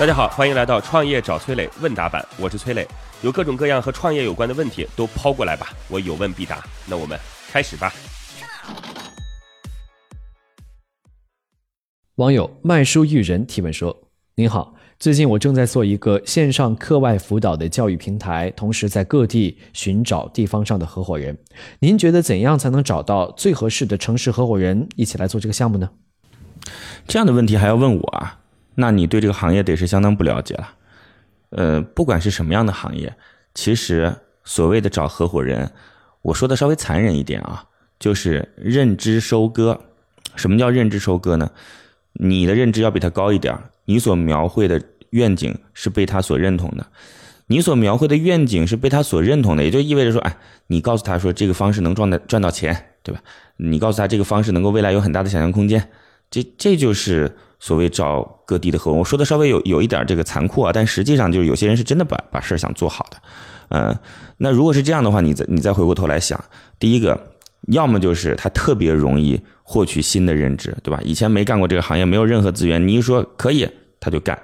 大家好，欢迎来到创业找崔磊问答版，我是崔磊，有各种各样和创业有关的问题都抛过来吧，我有问必答。那我们开始吧。网友卖书育人提问说：“您好，最近我正在做一个线上课外辅导的教育平台，同时在各地寻找地方上的合伙人。您觉得怎样才能找到最合适的城市合伙人，一起来做这个项目呢？”这样的问题还要问我啊？那你对这个行业得是相当不了解了。呃，不管是什么样的行业，其实所谓的找合伙人，我说的稍微残忍一点啊，就是认知收割。什么叫认知收割呢？你的认知要比他高一点，你所描绘的愿景是被他所认同的，你所描绘的愿景是被他所认同的，也就意味着说，哎，你告诉他说这个方式能赚赚到钱，对吧？你告诉他这个方式能够未来有很大的想象空间，这这就是。所谓找各地的合伙，我说的稍微有有一点这个残酷啊，但实际上就是有些人是真的把把事儿想做好的，嗯，那如果是这样的话，你再你再回过头来想，第一个，要么就是他特别容易获取新的认知，对吧？以前没干过这个行业，没有任何资源，你一说可以，他就干，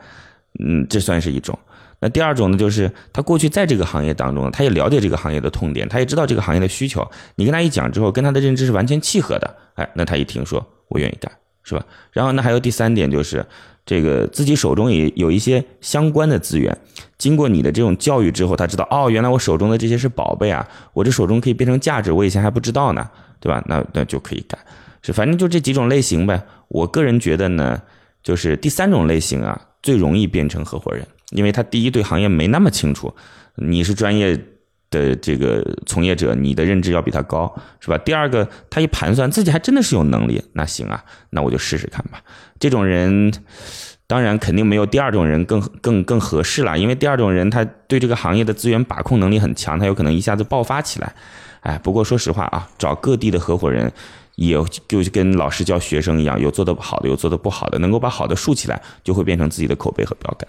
嗯，这算是一种。那第二种呢，就是他过去在这个行业当中，他也了解这个行业的痛点，他也知道这个行业的需求，你跟他一讲之后，跟他的认知是完全契合的，哎，那他一听说，我愿意干。是吧？然后呢，还有第三点就是，这个自己手中也有一些相关的资源，经过你的这种教育之后，他知道哦，原来我手中的这些是宝贝啊，我这手中可以变成价值，我以前还不知道呢，对吧？那那就可以干，是反正就这几种类型呗。我个人觉得呢，就是第三种类型啊，最容易变成合伙人，因为他第一对行业没那么清楚，你是专业。的这个从业者，你的认知要比他高，是吧？第二个，他一盘算自己还真的是有能力，那行啊，那我就试试看吧。这种人，当然肯定没有第二种人更更更合适了，因为第二种人他对这个行业的资源把控能力很强，他有可能一下子爆发起来。哎，不过说实话啊，找各地的合伙人，也就跟老师教学生一样，有做得好的，有做得不好的，能够把好的竖起来，就会变成自己的口碑和标杆。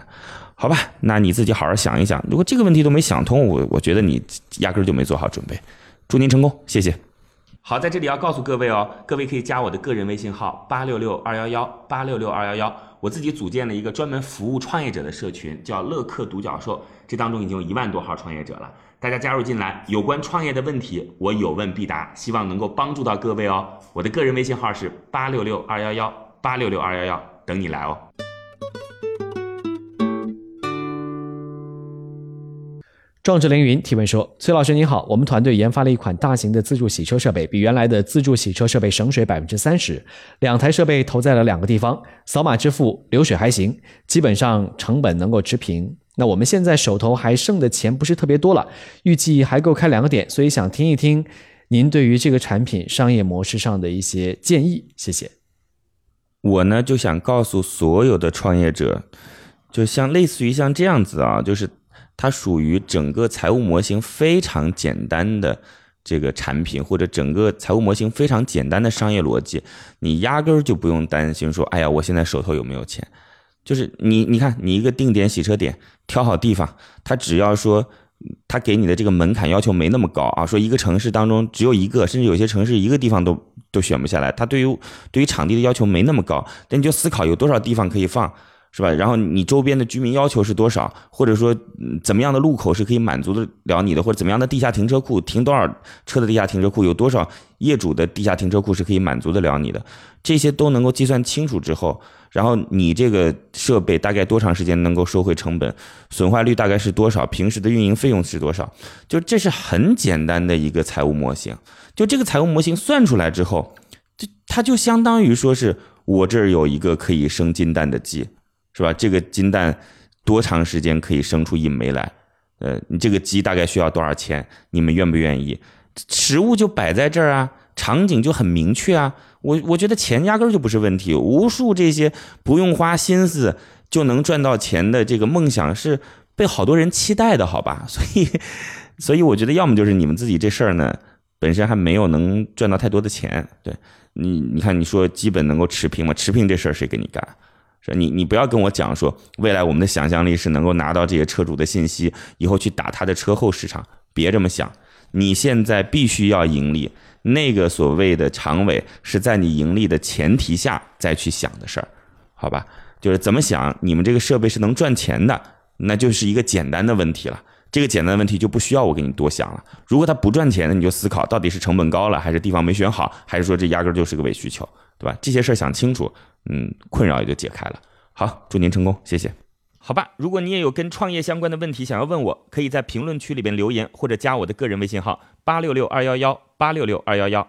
好吧，那你自己好好想一想。如果这个问题都没想通，我我觉得你压根儿就没做好准备。祝您成功，谢谢。好，在这里要告诉各位哦，各位可以加我的个人微信号八六六二幺幺八六六二幺幺，我自己组建了一个专门服务创业者的社群，叫乐客独角兽，这当中已经有一万多号创业者了。大家加入进来，有关创业的问题，我有问必答，希望能够帮助到各位哦。我的个人微信号是八六六二幺幺八六六二幺幺，等你来哦。壮志凌云提问说：“崔老师您好，我们团队研发了一款大型的自助洗车设备，比原来的自助洗车设备省水百分之三十。两台设备投在了两个地方，扫码支付流水还行，基本上成本能够持平。那我们现在手头还剩的钱不是特别多了，预计还够开两个点，所以想听一听您对于这个产品商业模式上的一些建议。谢谢。我呢就想告诉所有的创业者，就像类似于像这样子啊，就是。它属于整个财务模型非常简单的这个产品，或者整个财务模型非常简单的商业逻辑，你压根儿就不用担心说，哎呀，我现在手头有没有钱？就是你，你看，你一个定点洗车点，挑好地方，他只要说，他给你的这个门槛要求没那么高啊，说一个城市当中只有一个，甚至有些城市一个地方都都选不下来，他对于对于场地的要求没那么高，那你就思考有多少地方可以放。是吧？然后你周边的居民要求是多少，或者说怎么样的路口是可以满足得了你的，或者怎么样的地下停车库停多少车的地下停车库，有多少业主的地下停车库是可以满足得了你的，这些都能够计算清楚之后，然后你这个设备大概多长时间能够收回成本，损坏率大概是多少，平时的运营费用是多少，就这是很简单的一个财务模型。就这个财务模型算出来之后，就它就相当于说是我这儿有一个可以生金蛋的鸡。是吧？这个金蛋多长时间可以生出一枚来？呃，你这个鸡大概需要多少钱？你们愿不愿意？实物就摆在这儿啊，场景就很明确啊。我我觉得钱压根儿就不是问题。无数这些不用花心思就能赚到钱的这个梦想是被好多人期待的，好吧？所以，所以我觉得要么就是你们自己这事儿呢本身还没有能赚到太多的钱。对你，你看你说基本能够持平吗？持平这事儿谁给你干？你你不要跟我讲说未来我们的想象力是能够拿到这些车主的信息，以后去打他的车后市场，别这么想。你现在必须要盈利，那个所谓的长尾是在你盈利的前提下再去想的事儿，好吧？就是怎么想你们这个设备是能赚钱的，那就是一个简单的问题了。这个简单的问题就不需要我给你多想了。如果他不赚钱，那你就思考到底是成本高了，还是地方没选好，还是说这压根儿就是个伪需求，对吧？这些事儿想清楚，嗯，困扰也就解开了。好，祝您成功，谢谢。好吧，如果你也有跟创业相关的问题想要问我，可以在评论区里边留言，或者加我的个人微信号八六六二幺幺八六六二幺幺。